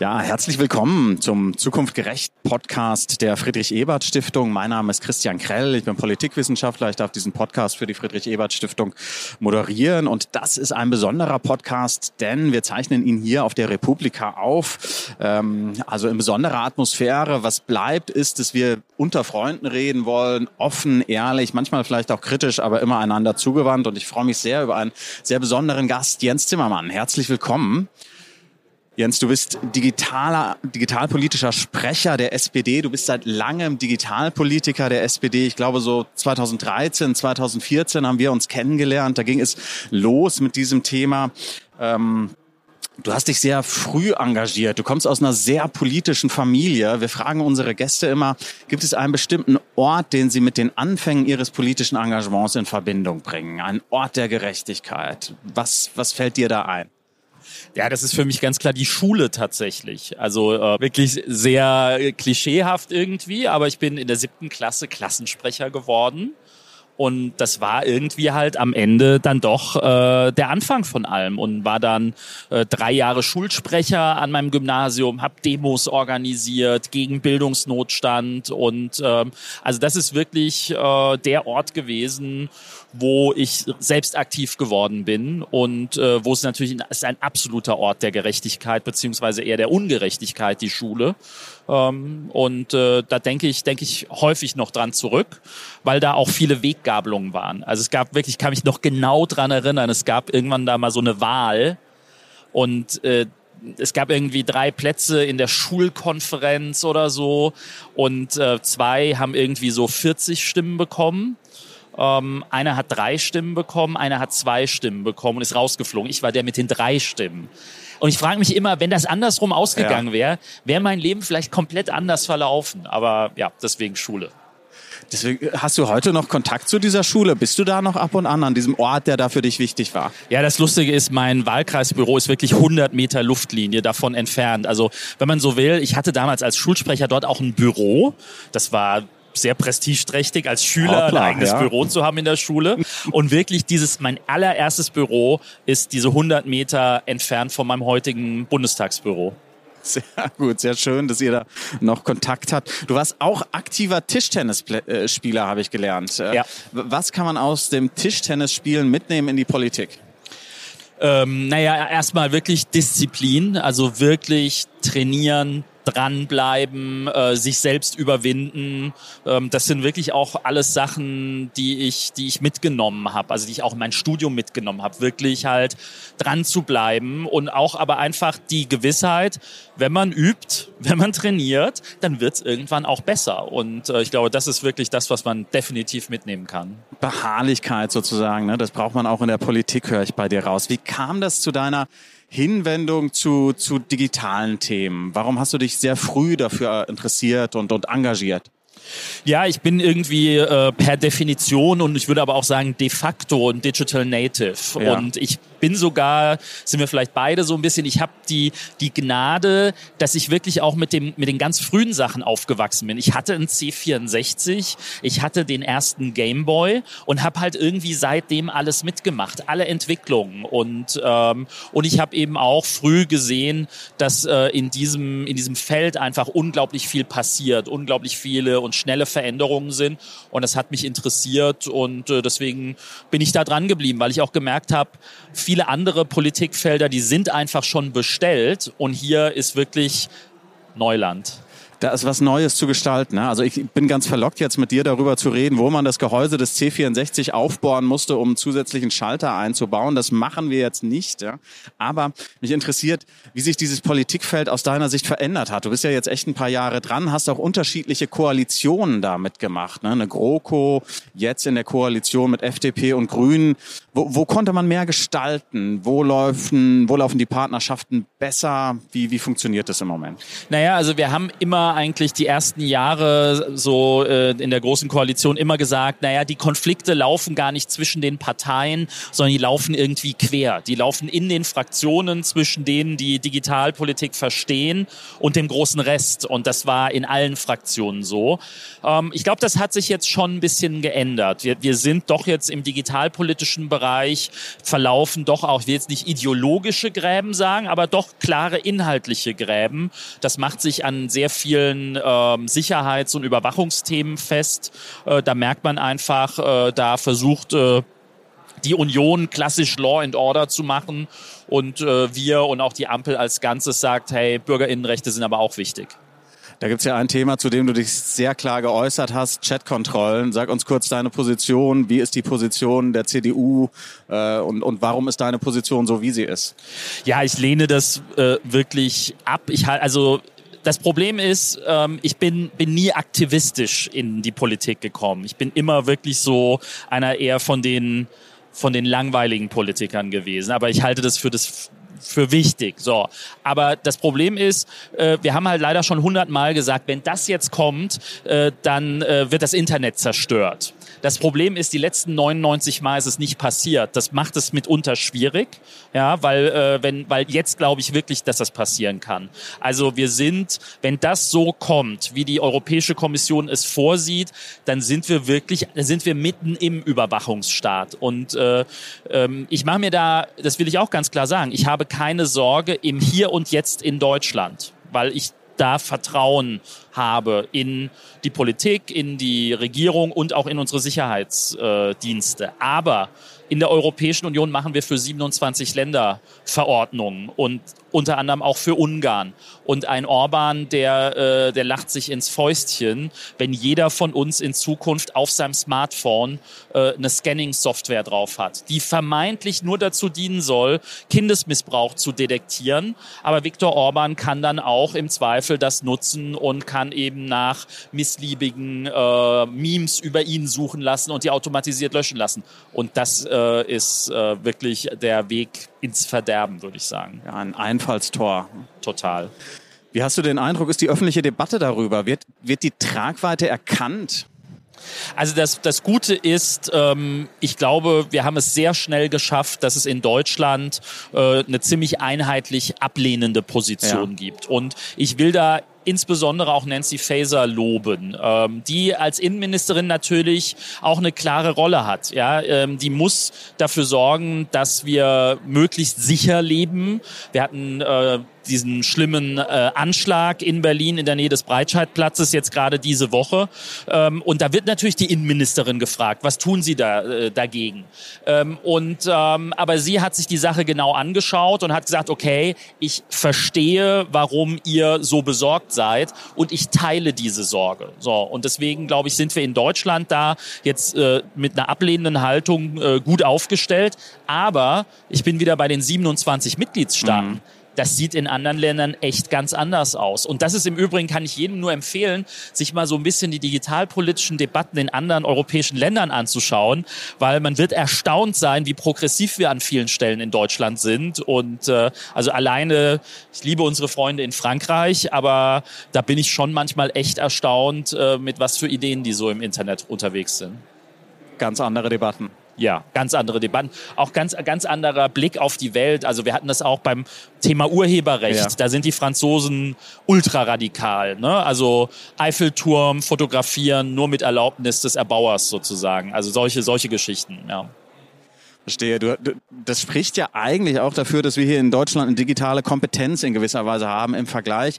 Ja, herzlich willkommen zum Zukunft gerecht Podcast der Friedrich Ebert Stiftung. Mein Name ist Christian Krell, ich bin Politikwissenschaftler. Ich darf diesen Podcast für die Friedrich Ebert Stiftung moderieren und das ist ein besonderer Podcast, denn wir zeichnen ihn hier auf der Republika auf. Ähm, also in besonderer Atmosphäre. Was bleibt, ist, dass wir unter Freunden reden wollen, offen, ehrlich, manchmal vielleicht auch kritisch, aber immer einander zugewandt und ich freue mich sehr über einen sehr besonderen Gast, Jens Zimmermann. Herzlich willkommen. Jens, du bist digitaler, digitalpolitischer Sprecher der SPD. Du bist seit langem Digitalpolitiker der SPD. Ich glaube, so 2013, 2014 haben wir uns kennengelernt. Da ging es los mit diesem Thema. Ähm, Du hast dich sehr früh engagiert. Du kommst aus einer sehr politischen Familie. Wir fragen unsere Gäste immer, gibt es einen bestimmten Ort, den sie mit den Anfängen ihres politischen Engagements in Verbindung bringen? Ein Ort der Gerechtigkeit. Was, was fällt dir da ein? Ja, das ist für mich ganz klar die Schule tatsächlich. Also äh, wirklich sehr klischeehaft irgendwie, aber ich bin in der siebten Klasse Klassensprecher geworden. Und das war irgendwie halt am Ende dann doch äh, der Anfang von allem und war dann äh, drei Jahre Schulsprecher an meinem Gymnasium, habe Demos organisiert gegen Bildungsnotstand und ähm, also das ist wirklich äh, der Ort gewesen, wo ich selbst aktiv geworden bin und äh, wo es natürlich ist ein absoluter Ort der Gerechtigkeit beziehungsweise eher der Ungerechtigkeit die Schule und äh, da denke ich denke ich häufig noch dran zurück, weil da auch viele Weggabelungen waren. Also es gab wirklich, kann mich noch genau dran erinnern, es gab irgendwann da mal so eine Wahl und äh, es gab irgendwie drei Plätze in der Schulkonferenz oder so und äh, zwei haben irgendwie so 40 Stimmen bekommen ähm, einer hat drei Stimmen bekommen, einer hat zwei Stimmen bekommen und ist rausgeflogen. Ich war der mit den drei Stimmen. Und ich frage mich immer, wenn das andersrum ausgegangen ja. wäre, wäre mein Leben vielleicht komplett anders verlaufen. Aber ja, deswegen Schule. Deswegen hast du heute noch Kontakt zu dieser Schule? Bist du da noch ab und an an diesem Ort, der da für dich wichtig war? Ja, das Lustige ist, mein Wahlkreisbüro ist wirklich 100 Meter Luftlinie davon entfernt. Also, wenn man so will, ich hatte damals als Schulsprecher dort auch ein Büro. Das war sehr prestigeträchtig, als Schüler Hoppla, ein eigenes ja. Büro zu haben in der Schule. Und wirklich dieses, mein allererstes Büro ist diese 100 Meter entfernt von meinem heutigen Bundestagsbüro. Sehr gut, sehr schön, dass ihr da noch Kontakt habt. Du warst auch aktiver Tischtennisspieler, habe ich gelernt. Ja. Was kann man aus dem Tischtennisspielen mitnehmen in die Politik? Ähm, naja, erstmal wirklich Disziplin, also wirklich trainieren, dranbleiben, äh, sich selbst überwinden. Ähm, das sind wirklich auch alles Sachen, die ich, die ich mitgenommen habe, also die ich auch in mein Studium mitgenommen habe, wirklich halt dran zu bleiben und auch aber einfach die Gewissheit, wenn man übt, wenn man trainiert, dann wird es irgendwann auch besser. Und äh, ich glaube, das ist wirklich das, was man definitiv mitnehmen kann. Beharrlichkeit sozusagen, ne? das braucht man auch in der Politik, höre ich bei dir raus. Wie kam das zu deiner Hinwendung zu, zu digitalen Themen? Warum hast du dich sehr früh dafür interessiert und, und engagiert? Ja, ich bin irgendwie äh, per Definition und ich würde aber auch sagen de facto ein Digital Native. Ja. Und ich bin sogar, sind wir vielleicht beide so ein bisschen, ich habe die, die Gnade, dass ich wirklich auch mit, dem, mit den ganz frühen Sachen aufgewachsen bin. Ich hatte einen C64, ich hatte den ersten Gameboy und habe halt irgendwie seitdem alles mitgemacht, alle Entwicklungen. Und, ähm, und ich habe eben auch früh gesehen, dass äh, in, diesem, in diesem Feld einfach unglaublich viel passiert, unglaublich viele und schnelle Veränderungen sind. Und das hat mich interessiert und äh, deswegen bin ich da dran geblieben, weil ich auch gemerkt habe, viele andere Politikfelder, die sind einfach schon bestellt und hier ist wirklich Neuland da ist was Neues zu gestalten. Ne? Also ich bin ganz verlockt jetzt mit dir darüber zu reden, wo man das Gehäuse des C64 aufbohren musste, um zusätzlichen Schalter einzubauen. Das machen wir jetzt nicht. Aber mich interessiert, wie sich dieses Politikfeld aus deiner Sicht verändert hat. Du bist ja jetzt echt ein paar Jahre dran, hast auch unterschiedliche Koalitionen damit gemacht. Ne? Eine GroKo, jetzt in der Koalition mit FDP und Grünen. Wo, wo konnte man mehr gestalten? Wo laufen, wo laufen die Partnerschaften besser? Wie, wie funktioniert das im Moment? Naja, also wir haben immer eigentlich die ersten Jahre so äh, in der großen Koalition immer gesagt, naja, die Konflikte laufen gar nicht zwischen den Parteien, sondern die laufen irgendwie quer. Die laufen in den Fraktionen zwischen denen, die Digitalpolitik verstehen und dem großen Rest. Und das war in allen Fraktionen so. Ähm, ich glaube, das hat sich jetzt schon ein bisschen geändert. Wir, wir sind doch jetzt im digitalpolitischen Bereich Bereich verlaufen doch auch, ich will jetzt nicht ideologische Gräben sagen, aber doch klare inhaltliche Gräben. Das macht sich an sehr vielen ähm, Sicherheits- und Überwachungsthemen fest. Äh, da merkt man einfach, äh, da versucht äh, die Union klassisch Law and Order zu machen und äh, wir und auch die Ampel als Ganzes sagt, hey, Bürgerinnenrechte sind aber auch wichtig. Da gibt's ja ein Thema, zu dem du dich sehr klar geäußert hast, Chatkontrollen. Sag uns kurz deine Position. Wie ist die Position der CDU äh, und, und warum ist deine Position so, wie sie ist? Ja, ich lehne das äh, wirklich ab. Ich also das Problem ist, ähm, ich bin, bin nie aktivistisch in die Politik gekommen. Ich bin immer wirklich so einer eher von den von den langweiligen Politikern gewesen. Aber ich halte das für das für wichtig. So, aber das Problem ist, äh, wir haben halt leider schon hundertmal gesagt, wenn das jetzt kommt, äh, dann äh, wird das Internet zerstört. Das Problem ist, die letzten 99 Mal ist es nicht passiert. Das macht es mitunter schwierig, ja, weil äh, wenn, weil jetzt glaube ich wirklich, dass das passieren kann. Also wir sind, wenn das so kommt, wie die Europäische Kommission es vorsieht, dann sind wir wirklich, dann sind wir mitten im Überwachungsstaat. Und äh, ähm, ich mache mir da, das will ich auch ganz klar sagen, ich habe keine Sorge im Hier und Jetzt in Deutschland, weil ich da Vertrauen habe in die Politik, in die Regierung und auch in unsere Sicherheitsdienste. Aber in der Europäischen Union machen wir für 27 Länder Verordnungen und unter anderem auch für Ungarn. Und ein Orban, der, äh, der lacht sich ins Fäustchen, wenn jeder von uns in Zukunft auf seinem Smartphone äh, eine Scanning-Software drauf hat, die vermeintlich nur dazu dienen soll, Kindesmissbrauch zu detektieren. Aber Viktor Orban kann dann auch im Zweifel das nutzen und kann eben nach missliebigen äh, Memes über ihn suchen lassen und die automatisiert löschen lassen. Und das äh, ist äh, wirklich der Weg ins Verderben, würde ich sagen. Ja, ein Einfallstor. Total. Wie hast du den Eindruck, ist die öffentliche Debatte darüber? Wird, wird die Tragweite erkannt? Also das, das Gute ist, ähm, ich glaube, wir haben es sehr schnell geschafft, dass es in Deutschland äh, eine ziemlich einheitlich ablehnende Position ja. gibt. Und ich will da insbesondere auch Nancy Faeser loben, ähm, die als Innenministerin natürlich auch eine klare Rolle hat. Ja, ähm, die muss dafür sorgen, dass wir möglichst sicher leben. Wir hatten äh, diesen schlimmen äh, Anschlag in Berlin in der Nähe des Breitscheidplatzes jetzt gerade diese Woche. Ähm, und da wird natürlich die Innenministerin gefragt, was tun Sie da äh, dagegen? Ähm, und ähm, aber sie hat sich die Sache genau angeschaut und hat gesagt, okay, ich verstehe, warum ihr so besorgt seid und ich teile diese Sorge. So und deswegen glaube ich, sind wir in Deutschland da jetzt äh, mit einer ablehnenden Haltung äh, gut aufgestellt. Aber ich bin wieder bei den 27 Mitgliedstaaten. Mhm das sieht in anderen Ländern echt ganz anders aus. Und das ist im Übrigen, kann ich jedem nur empfehlen, sich mal so ein bisschen die digitalpolitischen Debatten in anderen europäischen Ländern anzuschauen, weil man wird erstaunt sein, wie progressiv wir an vielen Stellen in Deutschland sind. Und äh, also alleine, ich liebe unsere Freunde in Frankreich, aber da bin ich schon manchmal echt erstaunt, äh, mit was für Ideen die so im Internet unterwegs sind. Ganz andere Debatten ja, ganz andere Debatten, auch ganz, ganz anderer Blick auf die Welt. Also wir hatten das auch beim Thema Urheberrecht. Ja. Da sind die Franzosen ultraradikal. Ne? Also Eiffelturm fotografieren nur mit Erlaubnis des Erbauers sozusagen. Also solche, solche Geschichten. Ja. Verstehe. Du, du, das spricht ja eigentlich auch dafür, dass wir hier in Deutschland eine digitale Kompetenz in gewisser Weise haben im Vergleich.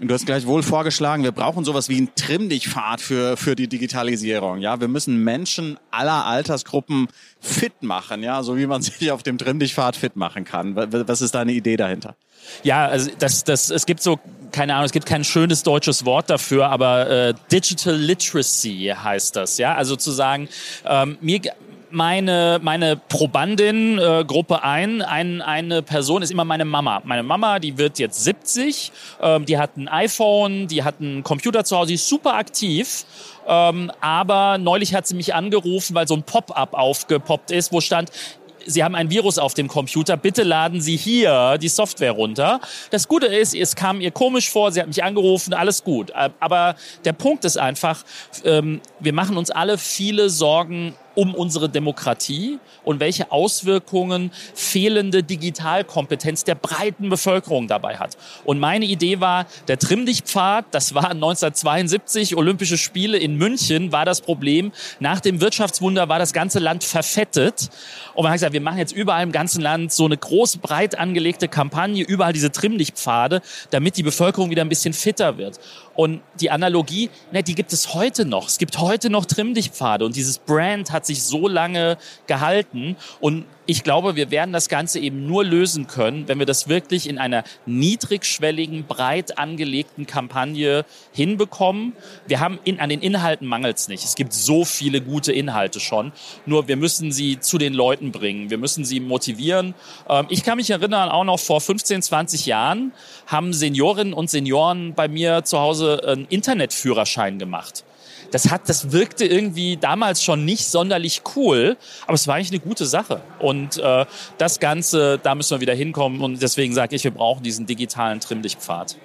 Und du hast gleich wohl vorgeschlagen, wir brauchen sowas wie einen Trimm-dich-Pfad für, für die Digitalisierung. Ja, wir müssen Menschen aller Altersgruppen fit machen, ja, so wie man sich auf dem Trimm-dich-Pfad fit machen kann. Was ist deine Idee dahinter? Ja, also das, das, es gibt so, keine Ahnung, es gibt kein schönes deutsches Wort dafür, aber äh, Digital Literacy heißt das, ja. Also zu sagen, ähm, mir, meine, meine Probandin, äh, Gruppe ein, ein, eine Person ist immer meine Mama. Meine Mama, die wird jetzt 70, ähm, die hat ein iPhone, die hat einen Computer zu Hause, die ist super aktiv. Ähm, aber neulich hat sie mich angerufen, weil so ein Pop-up aufgepoppt ist, wo stand, Sie haben ein Virus auf dem Computer, bitte laden Sie hier die Software runter. Das Gute ist, es kam ihr komisch vor, sie hat mich angerufen, alles gut. Aber der Punkt ist einfach, ähm, wir machen uns alle viele Sorgen um unsere Demokratie und welche Auswirkungen fehlende Digitalkompetenz der breiten Bevölkerung dabei hat. Und meine Idee war, der Trimmdichtpfad, das war 1972 Olympische Spiele in München, war das Problem. Nach dem Wirtschaftswunder war das ganze Land verfettet. Und man hat gesagt, wir machen jetzt überall im ganzen Land so eine große, breit angelegte Kampagne, überall diese Trimmdichtpfade, damit die Bevölkerung wieder ein bisschen fitter wird. Und die Analogie, ne, die gibt es heute noch. Es gibt heute noch Trimmdichtpfade und dieses Brand hat sich so lange gehalten und ich glaube, wir werden das Ganze eben nur lösen können, wenn wir das wirklich in einer niedrigschwelligen, breit angelegten Kampagne hinbekommen. Wir haben in, an den Inhalten mangels nicht. Es gibt so viele gute Inhalte schon. Nur wir müssen sie zu den Leuten bringen. Wir müssen sie motivieren. Ähm, ich kann mich erinnern, auch noch vor 15, 20 Jahren haben Seniorinnen und Senioren bei mir zu Hause einen Internetführerschein gemacht das hat, das wirkte irgendwie damals schon nicht sonderlich cool, aber es war eigentlich eine gute Sache. Und äh, das Ganze, da müssen wir wieder hinkommen und deswegen sage ich, wir brauchen diesen digitalen Trimmlichtpfad.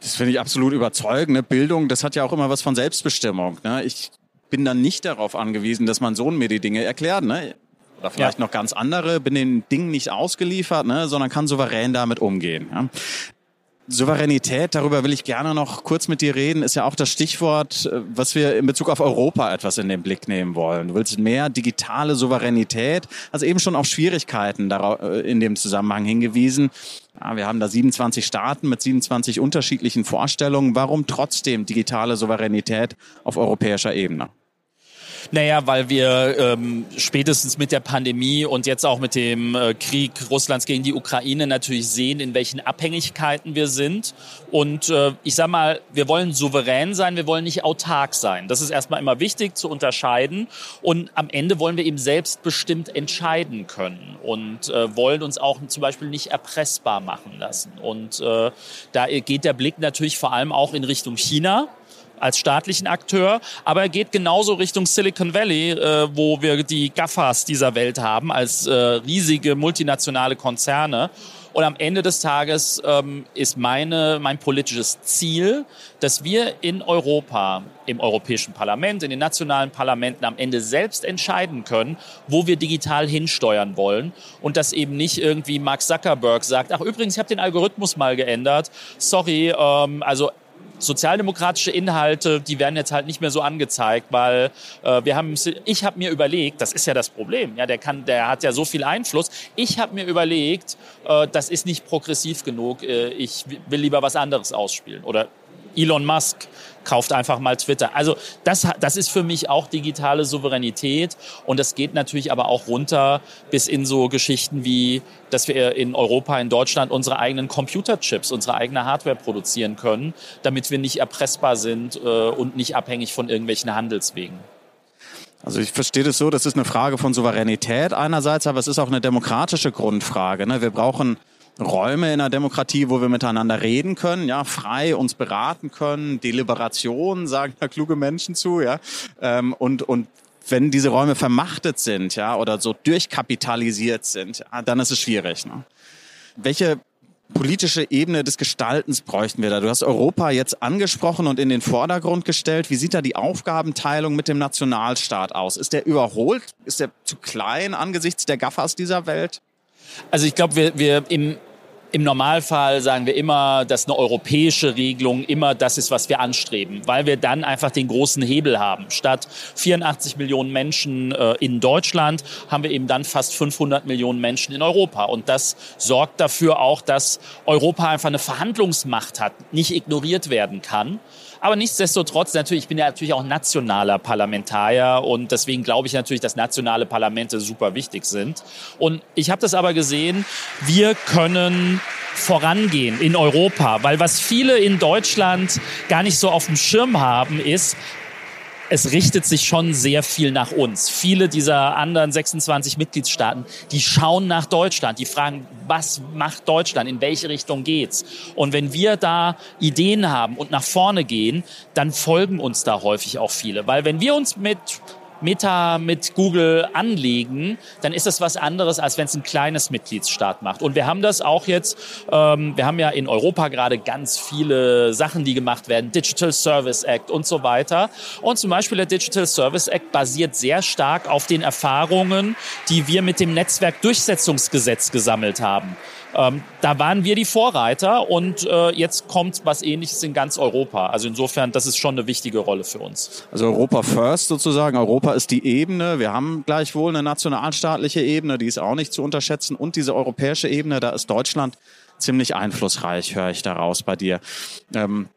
Das finde ich absolut überzeugend. Ne? Bildung, das hat ja auch immer was von Selbstbestimmung. Ne? Ich bin dann nicht darauf angewiesen, dass mein Sohn mir die Dinge erklärt. Ne? Oder vielleicht ja. noch ganz andere, bin den Dingen nicht ausgeliefert, ne? sondern kann souverän damit umgehen. Ja? Souveränität, darüber will ich gerne noch kurz mit dir reden, ist ja auch das Stichwort, äh, was wir in Bezug auf Europa etwas in den Blick nehmen wollen. Du willst mehr digitale Souveränität, also eben schon auf Schwierigkeiten äh, in dem Zusammenhang hingewiesen. Wir haben da 27 Staaten mit 27 unterschiedlichen Vorstellungen. Warum trotzdem digitale Souveränität auf europäischer Ebene? Naja, weil wir ähm, spätestens mit der Pandemie und jetzt auch mit dem äh, Krieg Russlands gegen die Ukraine natürlich sehen, in welchen Abhängigkeiten wir sind. Und äh, ich sag mal, wir wollen souverän sein, wir wollen nicht autark sein. Das ist erstmal immer wichtig zu unterscheiden. Und am Ende wollen wir eben selbstbestimmt entscheiden können und äh, wollen uns auch zum Beispiel nicht erpressbar machen lassen. Und äh, da geht der Blick natürlich vor allem auch in Richtung China als staatlichen Akteur, aber er geht genauso Richtung Silicon Valley, äh, wo wir die GAFAs dieser Welt haben, als äh, riesige multinationale Konzerne. Und am Ende des Tages ähm, ist meine, mein politisches Ziel, dass wir in Europa, im Europäischen Parlament, in den nationalen Parlamenten am Ende selbst entscheiden können, wo wir digital hinsteuern wollen. Und dass eben nicht irgendwie Mark Zuckerberg sagt, ach übrigens, ich habe den Algorithmus mal geändert. Sorry, ähm, also sozialdemokratische Inhalte, die werden jetzt halt nicht mehr so angezeigt, weil äh, wir haben, ich habe mir überlegt, das ist ja das Problem, ja, der kann, der hat ja so viel Einfluss. Ich habe mir überlegt, äh, das ist nicht progressiv genug. Äh, ich will lieber was anderes ausspielen oder Elon Musk kauft einfach mal Twitter. Also das, das ist für mich auch digitale Souveränität und das geht natürlich aber auch runter bis in so Geschichten wie, dass wir in Europa, in Deutschland unsere eigenen Computerchips, unsere eigene Hardware produzieren können, damit wir nicht erpressbar sind äh, und nicht abhängig von irgendwelchen Handelswegen. Also ich verstehe das so, das ist eine Frage von Souveränität einerseits, aber es ist auch eine demokratische Grundfrage. Ne? Wir brauchen Räume in der Demokratie, wo wir miteinander reden können, ja, frei uns beraten können, Deliberation, sagen da kluge Menschen zu, ja, ähm, und, und wenn diese Räume vermachtet sind, ja, oder so durchkapitalisiert sind, ja, dann ist es schwierig. Ne? Welche politische Ebene des Gestaltens bräuchten wir da? Du hast Europa jetzt angesprochen und in den Vordergrund gestellt. Wie sieht da die Aufgabenteilung mit dem Nationalstaat aus? Ist der überholt? Ist der zu klein angesichts der Gaffers dieser Welt? Also ich glaube, wir, wir im, im Normalfall sagen wir immer, dass eine europäische Regelung immer das ist, was wir anstreben, weil wir dann einfach den großen Hebel haben. Statt 84 Millionen Menschen äh, in Deutschland haben wir eben dann fast 500 Millionen Menschen in Europa. Und das sorgt dafür auch, dass Europa einfach eine Verhandlungsmacht hat, nicht ignoriert werden kann. Aber nichtsdestotrotz, natürlich, ich bin ja natürlich auch nationaler Parlamentarier und deswegen glaube ich natürlich, dass nationale Parlamente super wichtig sind. Und ich habe das aber gesehen, wir können vorangehen in Europa, weil was viele in Deutschland gar nicht so auf dem Schirm haben, ist, es richtet sich schon sehr viel nach uns. Viele dieser anderen 26 Mitgliedstaaten, die schauen nach Deutschland, die fragen, was macht Deutschland, in welche Richtung geht's? Und wenn wir da Ideen haben und nach vorne gehen, dann folgen uns da häufig auch viele, weil wenn wir uns mit Meta mit Google anlegen, dann ist das was anderes, als wenn es ein kleines Mitgliedsstaat macht. Und wir haben das auch jetzt, ähm, wir haben ja in Europa gerade ganz viele Sachen, die gemacht werden, Digital Service Act und so weiter. Und zum Beispiel der Digital Service Act basiert sehr stark auf den Erfahrungen, die wir mit dem Netzwerkdurchsetzungsgesetz gesammelt haben. Ähm, da waren wir die Vorreiter und äh, jetzt kommt was Ähnliches in ganz Europa. Also insofern, das ist schon eine wichtige Rolle für uns. Also Europa First sozusagen. Europa ist die Ebene. Wir haben gleichwohl eine nationalstaatliche Ebene, die ist auch nicht zu unterschätzen. Und diese europäische Ebene, da ist Deutschland ziemlich einflussreich, höre ich daraus bei dir. Ähm,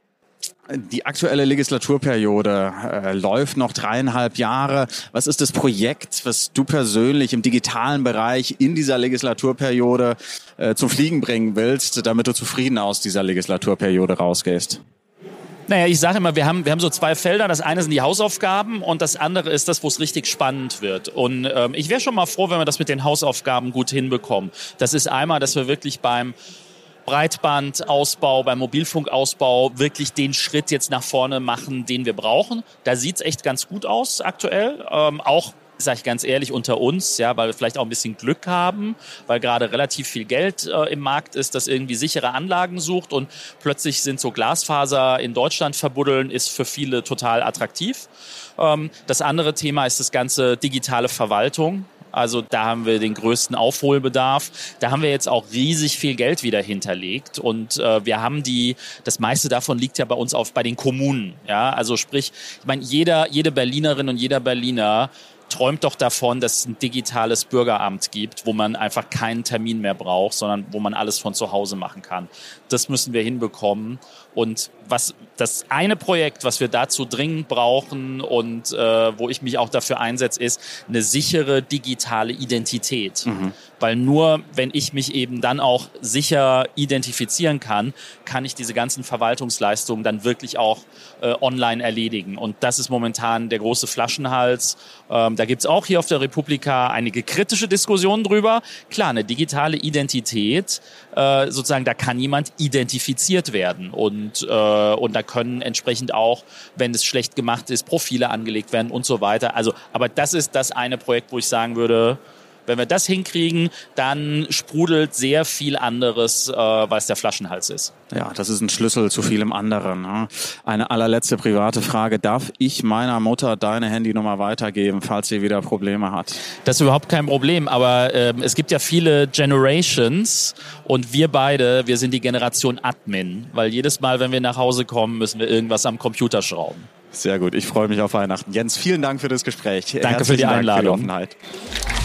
die aktuelle Legislaturperiode äh, läuft noch dreieinhalb Jahre. Was ist das Projekt, was du persönlich im digitalen Bereich in dieser Legislaturperiode äh, zum Fliegen bringen willst, damit du zufrieden aus dieser Legislaturperiode rausgehst? Naja, ich sage immer, wir haben, wir haben so zwei Felder. Das eine sind die Hausaufgaben und das andere ist das, wo es richtig spannend wird. Und ähm, ich wäre schon mal froh, wenn wir das mit den Hausaufgaben gut hinbekommen. Das ist einmal, dass wir wirklich beim Breitbandausbau, beim Mobilfunkausbau wirklich den Schritt jetzt nach vorne machen, den wir brauchen. Da sieht's echt ganz gut aus aktuell. Ähm, auch sage ich ganz ehrlich, unter uns, ja, weil wir vielleicht auch ein bisschen Glück haben, weil gerade relativ viel Geld äh, im Markt ist, das irgendwie sichere Anlagen sucht und plötzlich sind so Glasfaser in Deutschland verbuddeln, ist für viele total attraktiv. Ähm, das andere Thema ist das ganze digitale Verwaltung. Also da haben wir den größten Aufholbedarf. Da haben wir jetzt auch riesig viel Geld wieder hinterlegt und äh, wir haben die, das meiste davon liegt ja bei uns auf bei den Kommunen. Ja, also sprich, ich meine, jeder, jede Berlinerin und jeder Berliner träumt doch davon, dass es ein digitales Bürgeramt gibt, wo man einfach keinen Termin mehr braucht, sondern wo man alles von zu Hause machen kann. Das müssen wir hinbekommen. Und was das eine Projekt, was wir dazu dringend brauchen und äh, wo ich mich auch dafür einsetze, ist eine sichere digitale Identität. Mhm. Weil nur wenn ich mich eben dann auch sicher identifizieren kann, kann ich diese ganzen Verwaltungsleistungen dann wirklich auch äh, online erledigen. Und das ist momentan der große Flaschenhals. Ähm, da gibt's auch hier auf der Republika einige kritische Diskussionen drüber. Klar, eine digitale Identität, äh, sozusagen, da kann jemand identifiziert werden. Und, äh, und da können entsprechend auch, wenn es schlecht gemacht ist, Profile angelegt werden und so weiter. Also, aber das ist das eine Projekt, wo ich sagen würde, wenn wir das hinkriegen, dann sprudelt sehr viel anderes, äh, weil es der Flaschenhals ist. Ja, das ist ein Schlüssel zu vielem anderen. Ne? Eine allerletzte private Frage. Darf ich meiner Mutter deine Handynummer weitergeben, falls sie wieder Probleme hat? Das ist überhaupt kein Problem, aber äh, es gibt ja viele Generations und wir beide, wir sind die Generation Admin, weil jedes Mal, wenn wir nach Hause kommen, müssen wir irgendwas am Computer schrauben. Sehr gut, ich freue mich auf Weihnachten. Jens, vielen Dank für das Gespräch. Danke Herzlichen für die Einladung. Dank für die Offenheit.